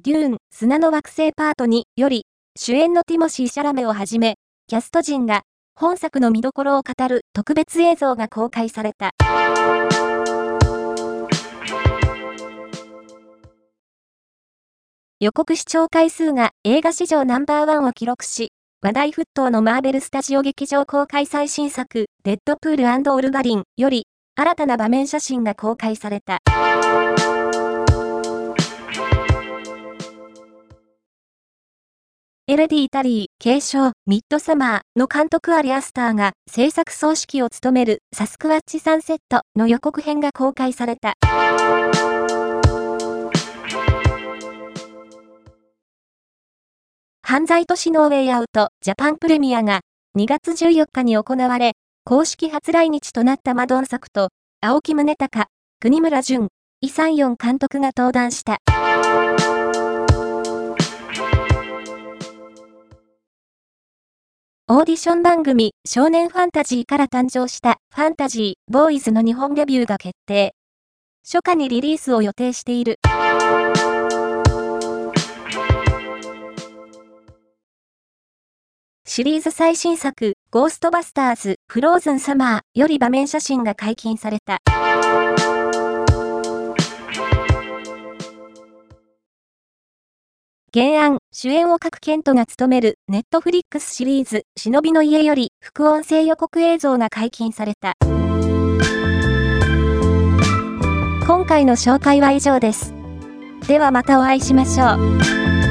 デューン、砂の惑星パート2より、主演のティモシー・シャラメをはじめ、キャスト陣が、本作の見どころを語る特別映像が公開された。予告視聴回数が映画史上ナンバーワンを記録し、話題沸騰のマーベルスタジオ劇場公開最新作、デッドプールオルバリンより、新たな場面写真が公開された。ヘレディタリー、継承、ミッドサマーの監督アリ・アスターが制作総指揮を務めるサスクワッチサンセットの予告編が公開された。犯罪都市ノーウェイアウトジャパンプレミアが2月14日に行われ、公式初来日となったマ・ドンソクと、青木崇高、國村隼、イ・サンヨン監督が登壇した。オーディション番組少年ファンタジーから誕生したファンタジーボーイズの日本デビューが決定。初夏にリリースを予定している。シリーズ最新作ゴーストバスターズフローズンサマーより場面写真が解禁された。原案、主演を各ケントが務めるネットフリックスシリーズ、忍びの家より副音声予告映像が解禁された。今回の紹介は以上です。ではまたお会いしましょう。